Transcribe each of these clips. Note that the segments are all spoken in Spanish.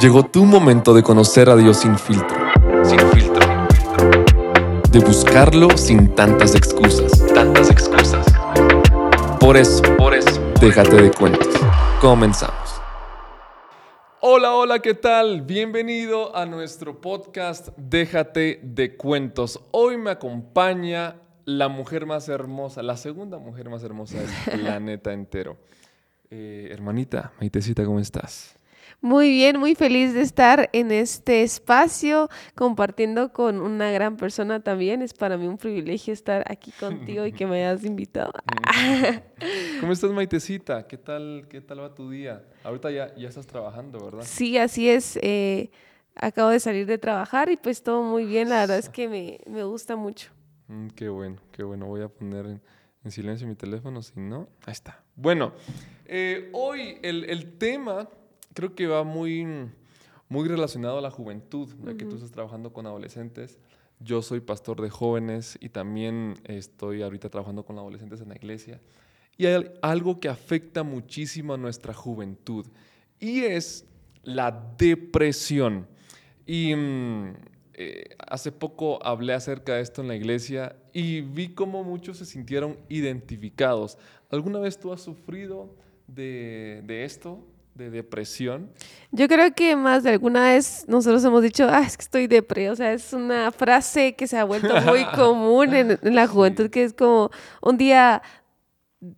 Llegó tu momento de conocer a Dios sin filtro. Sin filtro. De buscarlo sin tantas excusas. Tantas excusas. Por eso, por eso, déjate de cuentos. Comenzamos. Hola, hola, ¿qué tal? Bienvenido a nuestro podcast Déjate de cuentos. Hoy me acompaña la mujer más hermosa, la segunda mujer más hermosa del planeta entero. Eh, hermanita, Maitecita, ¿cómo estás? Muy bien, muy feliz de estar en este espacio compartiendo con una gran persona también. Es para mí un privilegio estar aquí contigo y que me hayas invitado. ¿Cómo estás, Maitecita? ¿Qué tal, qué tal va tu día? Ahorita ya, ya estás trabajando, ¿verdad? Sí, así es. Eh, acabo de salir de trabajar y pues todo muy bien. La verdad es que me, me gusta mucho. Mm, qué bueno, qué bueno. Voy a poner en, silencio mi teléfono, si no, ahí está. Bueno, eh, hoy el, el tema creo que va muy, muy relacionado a la juventud, ya que tú estás trabajando con adolescentes. Yo soy pastor de jóvenes y también estoy ahorita trabajando con adolescentes en la iglesia. Y hay algo que afecta muchísimo a nuestra juventud y es la depresión. Y mm, eh, hace poco hablé acerca de esto en la iglesia y vi cómo muchos se sintieron identificados. ¿Alguna vez tú has sufrido de, de esto? de depresión? Yo creo que más de alguna vez nosotros hemos dicho, ah, es que estoy depre. O sea, es una frase que se ha vuelto muy común en, la juventud, que es como un día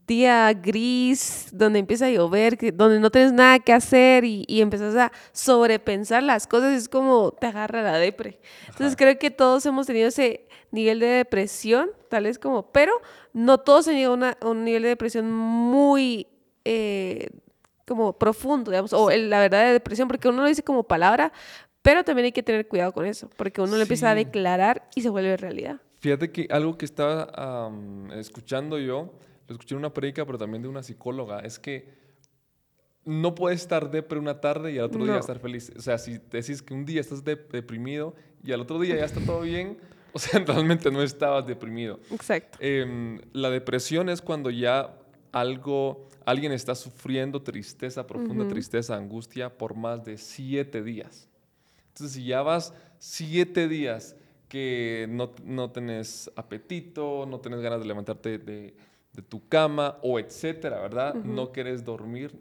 día gris, donde empieza a llover, donde no tienes nada que hacer y, y empiezas a sobrepensar las cosas, es como te agarra la depre. Entonces creo que todos hemos tenido ese nivel de depresión, tal vez como, pero no todos han llegado a un nivel de depresión muy eh, como profundo, digamos, o la verdad de depresión, porque uno lo dice como palabra, pero también hay que tener cuidado con eso, porque uno lo empieza a declarar y se vuelve realidad. Fíjate que algo que estaba escuchando yo, lo escuché en una predica, pero también de una psicóloga, es que no puedes estar depre una tarde y al otro día estar feliz. O sea, si decís que un día estás deprimido y al otro día ya está todo bien, o sea, realmente no estabas deprimido. Exacto. Em, la depresión es cuando ya algo, alguien está sufriendo tristeza, profunda tristeza, angustia por más de siete días. Entonces, si ya vas siete días que no, no tenés apetito, no tenés ganas de levantarte de, tu cama o etcétera, ¿verdad? No querés dormir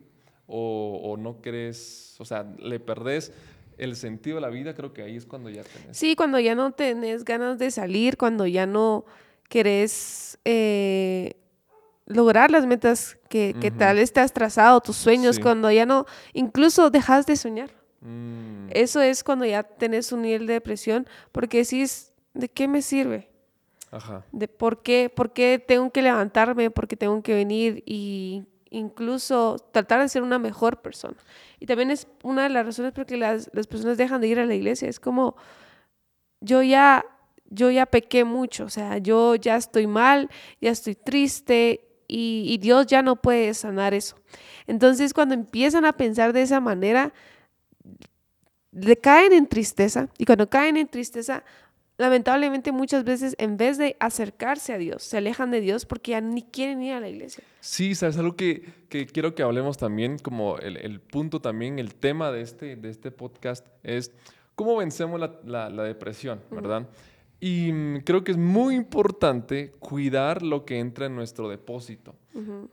o, no querés, o sea, le perdés el sentido de la vida, creo que ahí es cuando ya tenés. Sí, cuando ya no tenés ganas de salir, cuando ya no querés eh, lograr las metas que, tal vez te has trazado, tus sueños, cuando ya no, incluso dejas de soñar. Mm. Eso es cuando ya tenés un nivel de depresión, porque decís, ¿de qué me sirve? Ajá. De por qué, por qué tengo que levantarme, por qué tengo que venir y incluso tratar de ser una mejor persona. Y también es una de las razones por que las, las personas dejan de ir a la iglesia. Es como, yo ya yo ya pequé mucho, o sea, yo ya estoy mal, ya estoy triste y, Dios ya no puede sanar eso. Entonces cuando empiezan a pensar de esa manera, le caen en tristeza y cuando caen en tristeza, lamentablemente muchas veces en vez de acercarse a Dios, se alejan de Dios porque ya ni quieren ir a la iglesia. Sí, sabes algo que, quiero que hablemos también, como el, punto también, el tema de este, de este podcast es cómo vencemos la, depresión, ¿verdad? Y mm, creo que es muy importante cuidar lo que entra en nuestro depósito,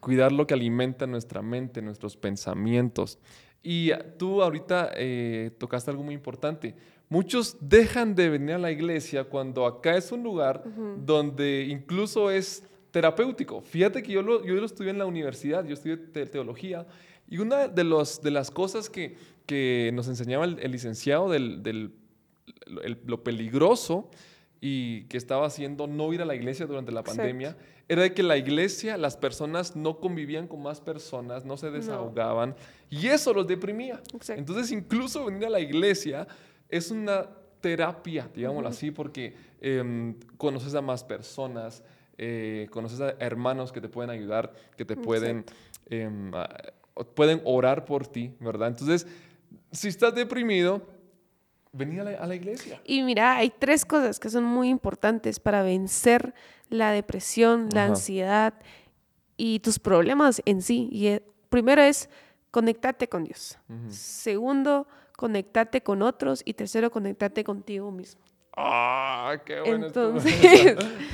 cuidar lo que alimenta nuestra mente, nuestros pensamientos. Y tú ahorita eh, tocaste algo muy importante. Muchos dejan de venir a la iglesia cuando acá es un lugar donde incluso es terapéutico. Fíjate que yo lo, yo lo estudié en la universidad, yo estudié teología, y una de, los, de las cosas que, que nos enseñaba el, licenciado del, del lo peligroso y que estaba haciendo no ir a la iglesia durante la pandemia, era de que la iglesia, las personas no convivían con más personas, no se desahogaban y eso los deprimía. Entonces incluso venir a la iglesia es una terapia, digámoslo así, porque em, conoces a más personas, eh, conoces a hermanos que te pueden ayudar, que te pueden, em, pueden orar por ti, ¿verdad? Entonces, si estás deprimido, venir a la, iglesia. Y mira, hay tres cosas que son muy importantes para vencer la depresión, la ansiedad y tus problemas en sí. Y eh, primero es conectarte con Dios. Segundo, conectarte con otros. Y tercero, conectarte contigo mismo. ¡Ah! ¡Qué bueno! Entonces,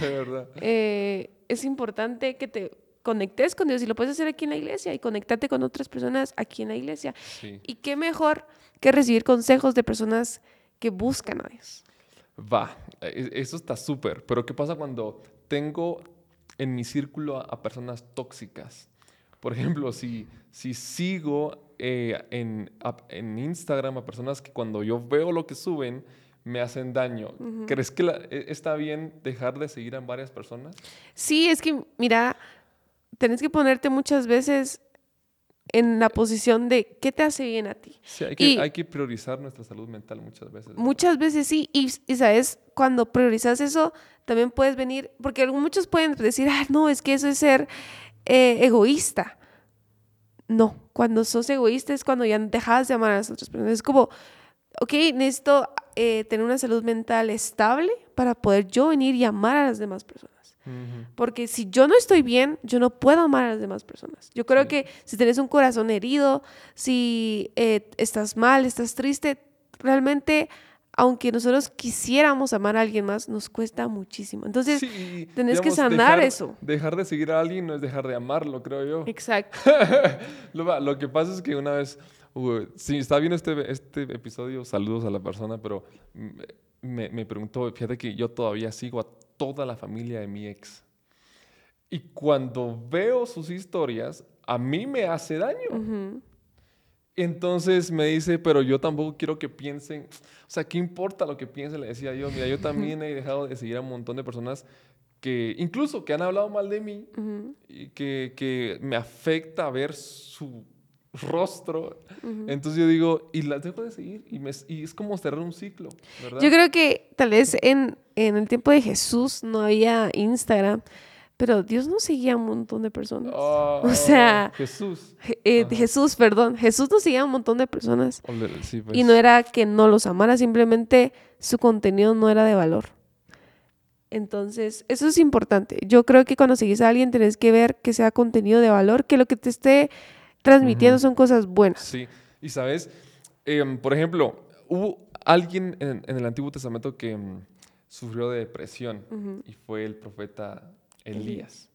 de verdad. eh, es importante que te conectes con Dios y lo puedes hacer aquí en la iglesia y conectarte con otras personas aquí en la iglesia. Sí. Y qué mejor que recibir consejos de personas que buscan a Dios. Va, e- eso está súper. Pero ¿qué pasa cuando tengo en mi círculo a, a personas tóxicas? Por ejemplo, si, si sigo eh, en, en Instagram a personas que cuando yo veo lo que suben me hacen daño, ¿crees que la- e- está bien dejar de seguir a varias personas? Sí, es que, mira, tenés que ponerte muchas veces en la posición de qué te hace bien a ti. Sí, hay que, Y- hay que priorizar nuestra salud mental muchas veces. ¿verdad? Muchas veces sí, y, y sabes, cuando priorizas eso, también puedes venir, porque muchos pueden decir, ah, no, es que eso es ser eh, egoísta. No, cuando sos egoísta es cuando ya dejas de amar a las otras personas. Es como, ok, necesito eh, tener una salud mental estable para poder yo venir y amar a las demás personas. Porque si yo no estoy bien, yo no puedo amar a las demás personas. Yo creo Sí. que si tienes un corazón herido, si eh, estás mal, estás triste, realmente, aunque nosotros quisiéramos amar a alguien más, nos cuesta muchísimo. Entonces, Sí, tenés que sanar dejar- eso. Dejar de seguir a alguien no es dejar de amarlo, creo yo. exacto. lo, que pasa es que una vez, uh, si está viendo este, este episodio, saludos a la persona, pero me, me- me preguntó, fíjate que yo todavía sigo a toda la familia de mi ex. Y cuando veo sus historias, a mí me hace daño. Ujú. Entonces me dice, pero yo tampoco quiero que piensen, o sea, ¿qué importa lo que piensen? Le decía yo, mira, yo también he dejado de seguir a un montón de personas que, incluso que han hablado mal de mí, y que, que me afecta ver su rostro. Entonces yo digo, y las dejo de seguir, y, me- y es como cerrar un ciclo, ¿verdad? Yo creo que tal vez en, en el tiempo de Jesús no había Instagram, pero Dios no seguía a un montón de personas. O sea, Jesús. Je- eh. Jesús, perdón, Jesús no seguía a un montón de personas. Sí, pues. Y no era que no los amara, simplemente su contenido no era de valor. Entonces, eso es importante. Yo creo que cuando seguís a alguien tenés que ver que sea contenido de valor, que lo que te esté transmitiendo son cosas buenas. Sí, y sabes, Em, por ejemplo, hubo alguien en, en el Antiguo Testamento que em, sufrió de depresión y fue el profeta Elías.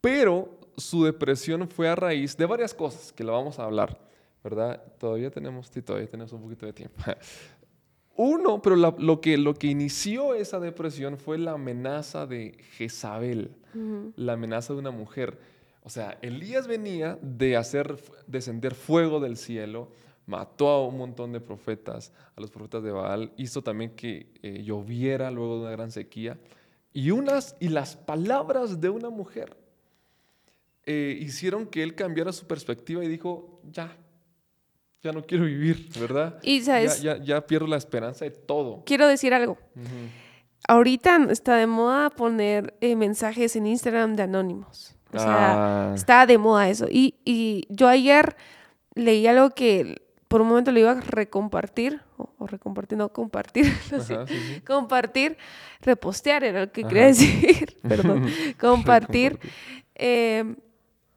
Pero su depresión fue a raíz de varias cosas que lo vamos a hablar, ¿verdad? Todavía tenemos, todavía tenemos un poquito de tiempo. Uno, pero la- lo, que, lo que inició esa depresión fue la amenaza de Jezabel, la amenaza de una mujer. O sea, Elías venía de hacer descender fuego del cielo, mató a un montón de profetas, a los profetas de Baal, hizo también que eh, lloviera luego de una gran sequía. Y, unas, y las palabras de una mujer eh, hicieron que él cambiara su perspectiva y dijo, ya, ya no quiero vivir, ¿verdad? Y Ya, sabes, ya, ya pierdo la esperanza de todo. quiero decir algo. Ujú. Ahorita está de moda poner eh, mensajes en Instagram de anónimos. O sea, Ah, está de moda eso. Y, y yo ayer leí algo que por un momento lo iba a recompartir, o, o recompartir, no compartir, no sé. ajá, sí, sí. compartir, repostear era lo que Ajá. quería decir, perdón, compartir. Eh,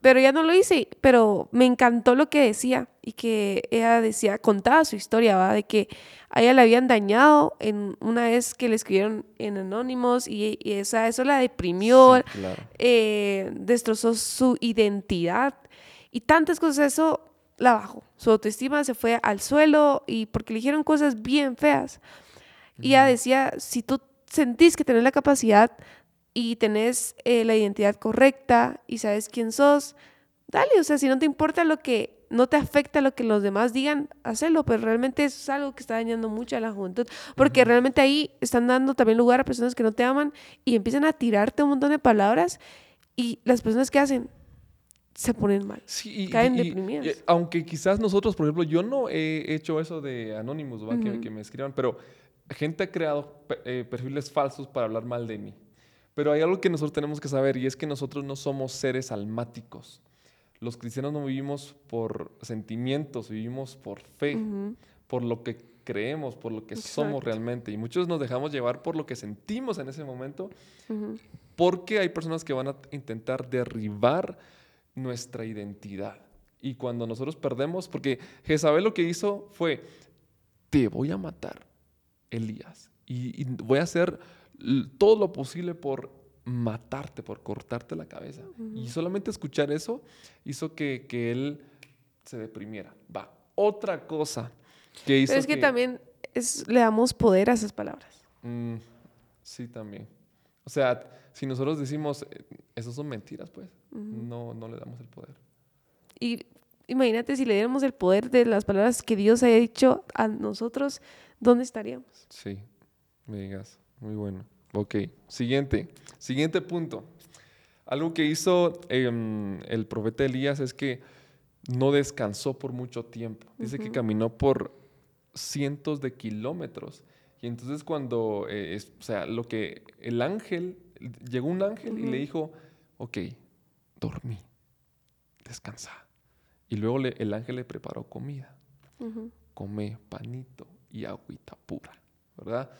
pero ya no lo hice, pero me encantó lo que decía y que ella decía, contaba su historia, ¿va? de que a ella la habían dañado en una vez que le escribieron en Anónimos y, y esa, eso la deprimió, Sí, claro. eh, destrozó su identidad y tantas cosas, eso la bajó. Su autoestima se fue al suelo y porque le dijeron cosas bien feas. Y ella decía, si tú sentís que tenés la capacidad y tenés eh, la identidad correcta y sabes quién sos, dale, o sea, si no te importa lo que, no te afecta lo que los demás digan, hazlo, pero realmente eso es algo que está dañando mucho a la juventud, porque realmente ahí están dando también lugar a personas que no te aman y empiezan a tirarte un montón de palabras y las personas que hacen se ponen mal. Sí, y, caen y- deprimidas. y, aunque quizás nosotros, por ejemplo, yo no he hecho eso de Anonymous, ¿va? que, Ujú. que me escriban, pero gente ha creado eh, perfiles falsos para hablar mal de mí. Pero hay algo que nosotros tenemos que saber y es que nosotros no somos seres almáticos. Los cristianos no vivimos por sentimientos, vivimos por fe, Ujú. por lo que creemos, por lo que somos Exacto. realmente. Y muchos nos dejamos llevar por lo que sentimos en ese momento Ujú. Porque hay personas que van a intentar derribar nuestra identidad. Y cuando nosotros perdemos, porque Jezabel lo que hizo fue, te voy a matar, Elías, y, voy a hacer todo lo posible por matarte, por cortarte la cabeza. Y solamente escuchar eso hizo que, él se deprimiera. Va, otra cosa que hizo... Pero es que, también le damos poder a esas palabras. Mm, sí, también. O sea, si nosotros decimos, eh, esas son mentiras, pues, no, no le damos el poder. Y imagínate si le diéramos el poder de las palabras que Dios ha dicho a nosotros, ¿dónde estaríamos? Sí, me digas, muy bueno. Ok, siguiente, siguiente punto. Algo que hizo em, el profeta Elías es que no descansó por mucho tiempo. Dice que caminó por cientos de kilómetros. Y entonces cuando, eh, o sea, lo que el ángel, llegó un ángel y le dijo, ok, dormí, descansa. Y luego el ángel le preparó comida. Come panito y agüita pura, ¿verdad?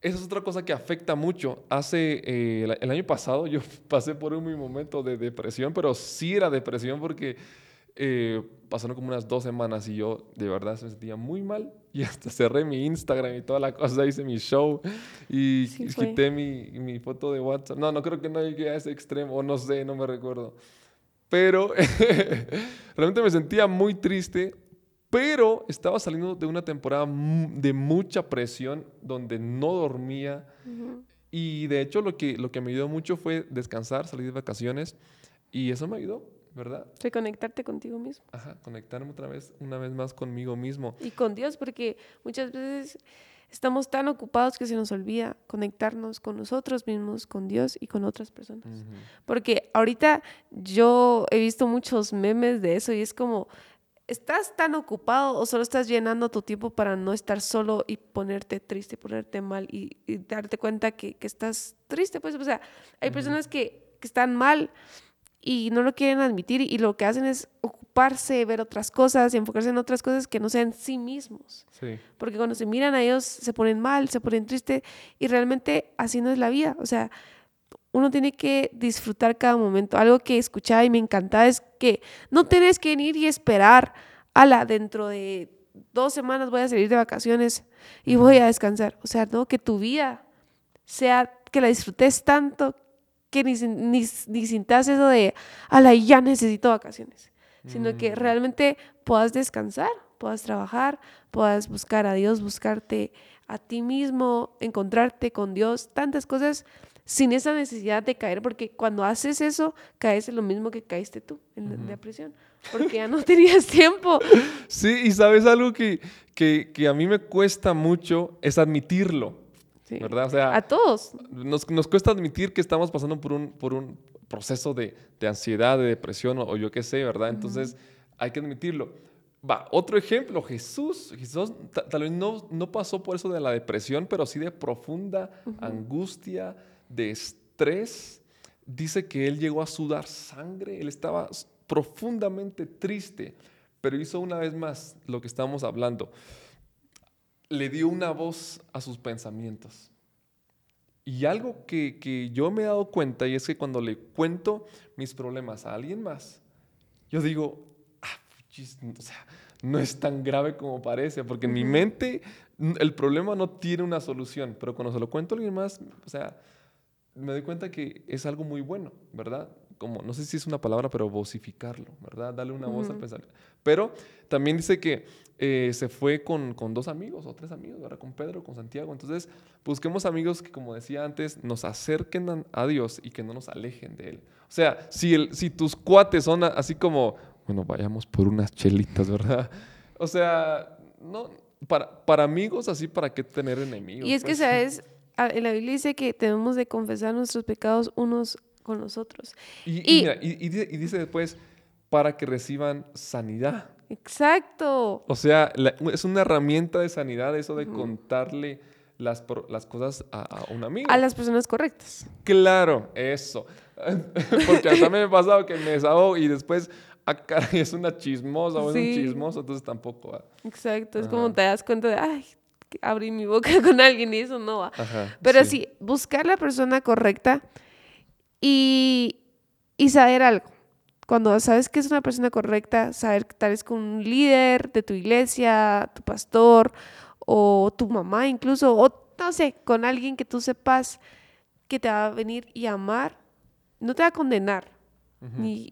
Esa es otra cosa que afecta mucho. Hace eh, el, año pasado yo pasé por un momento de depresión, pero sí era depresión porque eh, pasaron como unas dos semanas y yo de verdad me sentía muy mal y hasta cerré mi Instagram y toda la cosa, hice mi show y quité mi, mi, foto de WhatsApp. No, no creo que no llegué a ese extremo, o no sé, no me recuerdo. Pero realmente me sentía muy triste, pero estaba saliendo de una temporada de mucha presión donde no dormía. Y de hecho lo que, lo que me ayudó mucho fue descansar, salir de vacaciones y eso me ayudó ¿verdad? Reconectarte contigo mismo. Ajá, conectarme otra vez, una vez más conmigo mismo. Y con Dios, porque muchas veces estamos tan ocupados que se nos olvida conectarnos con nosotros mismos, con Dios y con otras personas. Porque ahorita yo he visto muchos memes de eso y es como, ¿estás tan ocupado o solo estás llenando tu tiempo para no estar solo y ponerte triste, ponerte mal y, darte cuenta que, que, estás triste? Pues, o sea, hay personas que, que están mal y no lo quieren admitir y lo que hacen es ocuparse, ver otras cosas y enfocarse en otras cosas que no sean sí mismos. Porque cuando se miran a ellos se ponen mal, se ponen tristes y realmente así no es la vida. O sea, uno tiene que disfrutar cada momento. Algo que escuchaba y me encantaba es que no tienes que venir y esperar, ala, dentro de dos semanas voy a salir de vacaciones y voy a descansar. O sea, no, que tu vida sea, que la disfrutes tanto que ni, ni, ni sintas eso de, ala, ya necesito vacaciones, sino que mm. realmente puedas descansar, puedas trabajar, puedas buscar a Dios, buscarte a ti mismo, encontrarte con Dios, tantas cosas sin esa necesidad de caer, porque cuando haces eso, caes en lo mismo que caíste tú, en la depresión, porque ya no tenías tiempo. Sí, y sabes algo que, que, que a mí me cuesta mucho, es admitirlo. ¿Verdad? O sea, a todos. Nos, nos, cuesta admitir que estamos pasando por un, por un proceso de, de ansiedad, de depresión o, yo qué sé, ¿verdad? Entonces hay que admitirlo. Va, otro ejemplo, Jesús. Jesús tal vez no, no pasó por eso de la depresión, pero sí de profunda angustia, de estrés. Dice que él llegó a sudar sangre, él estaba profundamente triste, pero hizo una vez más lo que estamos hablando le dio una voz a sus pensamientos. Y algo que, yo me he dado cuenta y es que cuando le cuento mis problemas a alguien más, yo digo, ah, o sea, no es tan grave como parece, porque en mi mente el problema no tiene una solución, pero cuando se lo cuento a alguien más, o sea, me doy cuenta que es algo muy bueno, ¿verdad? Como, no sé si es una palabra, pero vocificarlo, ¿verdad? Darle una voz al pensamiento. Pero también dice que eh, se fue con, con, dos amigos o tres amigos, ¿verdad? Con Pedro, con Santiago. Entonces, busquemos amigos que, como decía antes, nos acerquen a Dios y que no nos alejen de Él. O sea, si, el, si tus cuates son así como, bueno, vayamos por unas chelitas, ¿verdad? O sea, no, para, para amigos así, ¿para qué tener enemigos? Y es que, pues? ¿sabes? En la Biblia dice que tenemos de confesar nuestros pecados unos con nosotros. Y, y, dice, después, para que reciban sanidad. Exacto. O sea, es una herramienta de sanidad eso de contarle las, las cosas a, un amigo. A las personas correctas. Claro, eso. Porque hasta me ha pasado que me desahogo y después, ah, es una chismosa o es un chismoso, entonces tampoco va. Exacto, es como te das cuenta de, ay, abrí mi boca con alguien y eso no va. Pero sí. buscar la persona correcta Y, y saber algo. Cuando sabes que es una persona correcta, saber que tal vez con un líder de tu iglesia, tu pastor o tu mamá incluso, o no sé, con alguien que tú sepas que te va a venir y amar, no te va a condenar ni,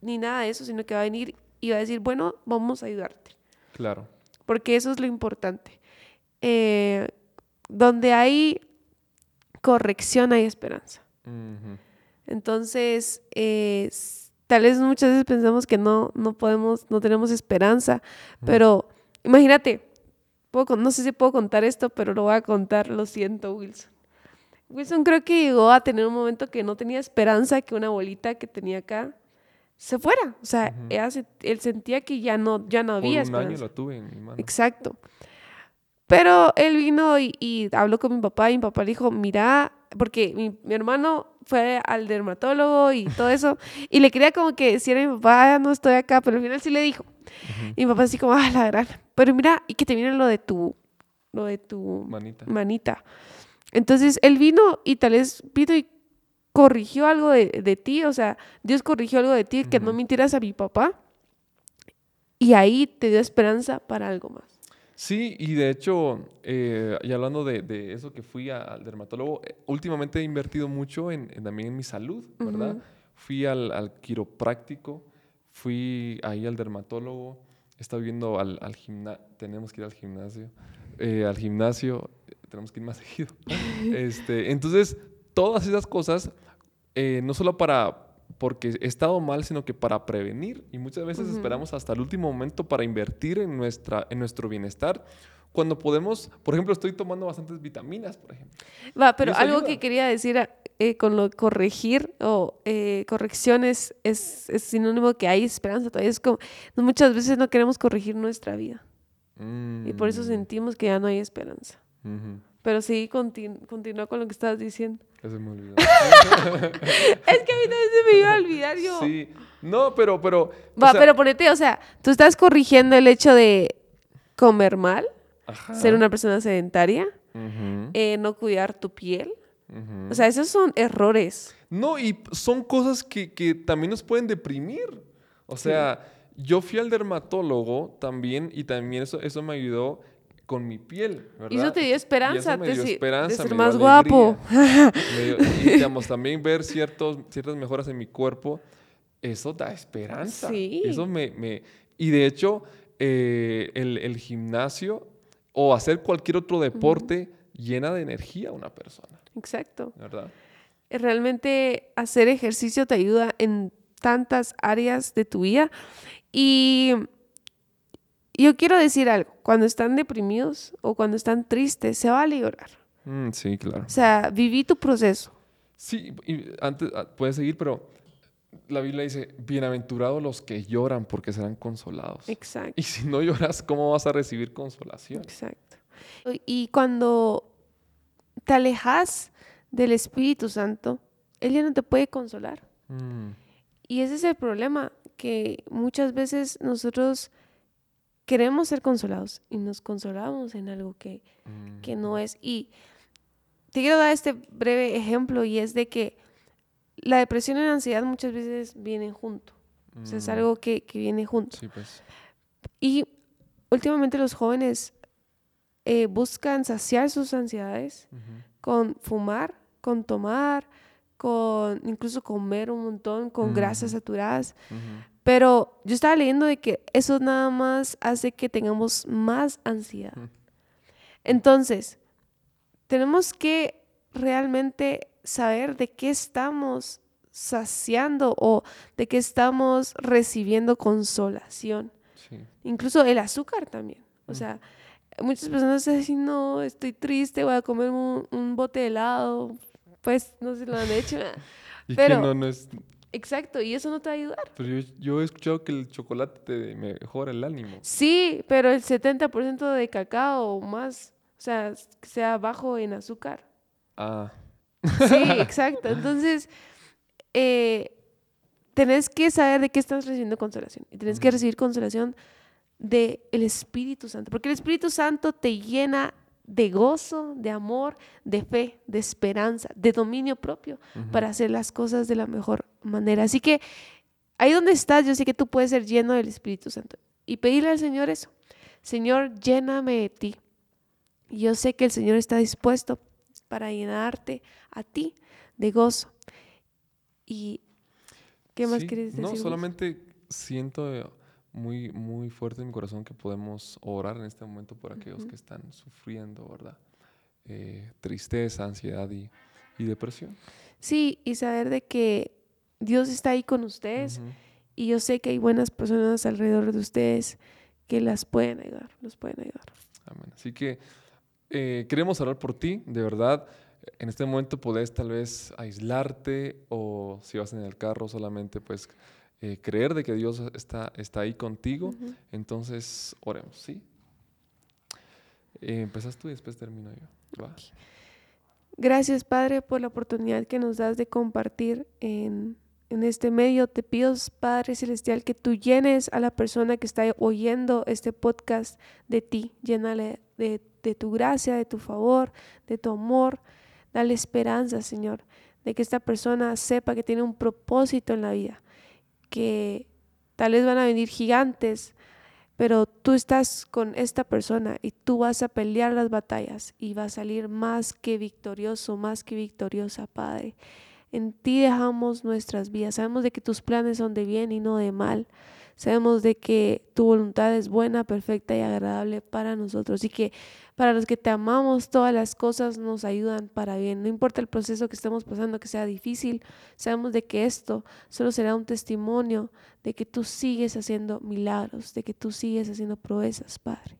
ni nada de eso, sino que va a venir y va a decir, bueno, vamos a ayudarte. Claro. Porque eso es lo importante. Eh, donde hay corrección hay esperanza. Entonces, eh, tal vez muchas veces pensamos que no, no podemos, no tenemos esperanza, pero imagínate, no sé si puedo contar esto, pero lo voy a contar, lo siento, Wilson. Wilson creo que llegó a tener un momento que no tenía esperanza que una abuelita que tenía acá se fuera. O sea, él sentía que ya no, ya no había Por un año lo tuve en mi mano. Exacto. Pero él vino y, habló con mi papá y mi papá le dijo, mira, porque mi, hermano fue al dermatólogo y todo eso, y le quería como que decir a mi papá, ah, no estoy acá, pero al final sí le dijo. Y mi papá así como, ah, la gran. Pero mira, y que te viene lo de tu, lo de tu manita. manita. Entonces él vino y tal vez vino y corrigió algo de, ti, o sea, Dios corrigió algo de ti, que no mintieras a mi papá, y ahí te dio esperanza para algo más. Sí, y de hecho, eh, y hablando de, eso que fui al dermatólogo, eh, últimamente he invertido mucho en, también en mi salud, ¿verdad? Fui al, quiropráctico, fui ahí al dermatólogo, he estado viendo al, al gimnasio, tenemos que ir al gimnasio, eh, al gimnasio, tenemos que ir más seguido. este, entonces, todas esas cosas, no solo para porque he estado mal, sino que para prevenir. Y muchas veces esperamos hasta el último momento para invertir en, nuestra, en nuestro bienestar. Cuando podemos, por ejemplo, estoy tomando bastantes vitaminas, por ejemplo. Va, pero algo que quería decir eh, con lo corregir o eh, correcciones es, es, sinónimo que hay esperanza. Todavía es como, muchas veces no queremos corregir nuestra vida. Y por eso mm. sentimos que ya no hay esperanza. Pero sí, continúa con lo que estabas diciendo. Eso me olvidó. es que a mí también se me iba a olvidar yo. Sí. No, pero, pero. Va, pero ponete, o sea, tú estás corrigiendo el hecho de comer mal, ser una persona sedentaria, eh, no cuidar tu piel. O sea, esos son errores. No, y son cosas que, que también nos pueden deprimir. O sea, yo fui al dermatólogo también y también eso, eso me ayudó con mi piel, ¿verdad? Y eso te dio esperanza, me dio esperanza, de ser más guapo. y digamos, también ver ciertos, ciertas mejoras en mi cuerpo, eso da esperanza. Sí. Eso me, me... Y de hecho, eh, el, el, gimnasio o hacer cualquier otro deporte llena de energía a una persona. Exacto. ¿Verdad? Realmente hacer ejercicio te ayuda en tantas áreas de tu vida y yo quiero decir algo, cuando están deprimidos o cuando están tristes, se va a llorar. Mm, sí, claro. O sea, viví tu proceso. Sí, y antes, ah, puedes seguir, pero la Biblia dice, bienaventurados los que lloran porque serán consolados. Exacto. Y si no lloras, ¿cómo vas a recibir consolación? Exacto. Y cuando te alejas del Espíritu Santo, Él ya no te puede consolar. Mm. Y ese es el problema, que muchas veces nosotros queremos ser consolados y nos consolamos en algo que, que no mm. es. Y te quiero dar este breve ejemplo y es de que la depresión y la ansiedad muchas veces vienen juntos. O sea, es mm. algo que, que viene junto. Sí, pues. Y últimamente los jóvenes eh, buscan saciar sus ansiedades con fumar, con tomar, con incluso comer un montón, con grasas saturadas. Pero yo estaba leyendo de que eso nada más hace que tengamos más ansiedad. Entonces, tenemos que realmente saber de qué estamos saciando o de qué estamos recibiendo consolación. Incluso el azúcar también. O sea, muchas personas dicen, no, estoy triste, voy a comer un, bote de helado. Pues no sé si lo han hecho. pero, no, no es Exacto, y eso no te va a ayudar. Pero yo, he escuchado que el chocolate te mejora el ánimo. Sí, pero el 70% de cacao o más, o sea, sea bajo en azúcar. Ah. Sí, exacto. Entonces, eh, tenés que saber de qué estás recibiendo consolación. Y tenés que recibir consolación del el Espíritu Santo. Porque el Espíritu Santo te llena de gozo, de amor, de fe, de esperanza, de dominio propio para hacer las cosas de la mejor manera. Así que ahí donde estás, yo sé que tú puedes ser lleno del Espíritu Santo y pedirle al Señor eso. Señor, lléname de ti. Yo sé que el Señor está dispuesto para llenarte a ti de gozo. ¿Y qué más quieres decir? No, solamente siento muy, muy fuerte en mi corazón que podemos orar en este momento por aquellos que están sufriendo, ¿verdad? Eh, tristeza, ansiedad y, depresión. Sí, y saber de que Dios está ahí con ustedes y yo sé que hay buenas personas alrededor de ustedes que las pueden ayudar, los pueden ayudar. Amén. Así que eh, queremos orar por ti, de verdad. En este momento puedes tal vez aislarte o si vas en el carro solamente pues eh, creer de que Dios está, está ahí contigo. Entonces, oremos, ¿sí? Eh, empezas tú y después termino yo. Gracias, Padre, por la oportunidad que nos das de compartir en, en este medio. Te pido, Padre Celestial, que tú llenes a la persona que está oyendo este podcast de ti. Llénale de, de tu gracia, de tu favor, de tu amor. Dale esperanza, Señor, de que esta persona sepa que tiene un propósito en la vida que tal vez van a venir gigantes, pero tú estás con esta persona y tú vas a pelear las batallas y va a salir más que victorioso, más que victoriosa, Padre. En ti dejamos nuestras vidas. Sabemos de que tus planes son de bien y no de mal. Sabemos de que tu voluntad es buena, perfecta y agradable para nosotros y que para los que te amamos todas las cosas nos ayudan para bien. No importa el proceso que estemos pasando, que sea difícil, sabemos de que esto solo será un testimonio de que tú sigues haciendo milagros, de que tú sigues haciendo proezas, Padre.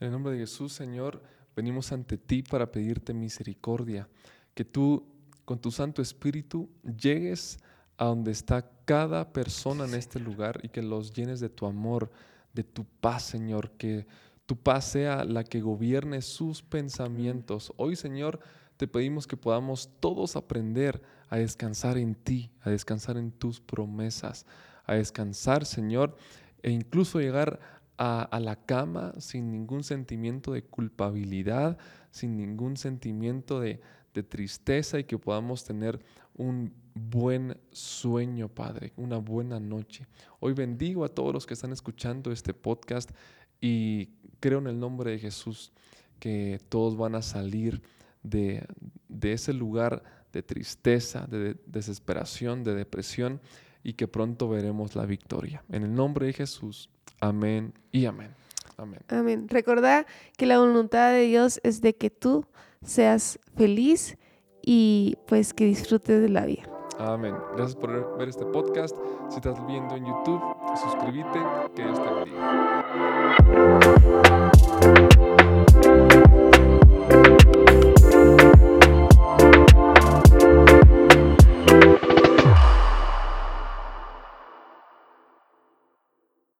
En el nombre de Jesús, Señor, venimos ante ti para pedirte misericordia, que tú con tu Santo Espíritu llegues a donde está cada persona en este lugar y que los llenes de tu amor, de tu paz, Señor, que tu paz sea la que gobierne sus pensamientos. Hoy, Señor, te pedimos que podamos todos aprender a descansar en ti, a descansar en tus promesas, a descansar, Señor, e incluso llegar a, a, la cama sin ningún sentimiento de culpabilidad, sin ningún sentimiento de, de tristeza y que podamos tener un buen sueño, Padre, una buena noche. Hoy bendigo a todos los que están escuchando este podcast y creo en el nombre de Jesús que todos van a salir de, ese lugar de tristeza, de desesperación, de depresión y que pronto veremos la victoria. En el nombre de Jesús, amén y amén. Amén. Amén. Recordá que la voluntad de Dios es de que tú seas feliz y pues que disfrutes de la vida. Amén. Gracias por ver este podcast. Si estás viendo en YouTube, suscríbete. Que Dios te bendiga.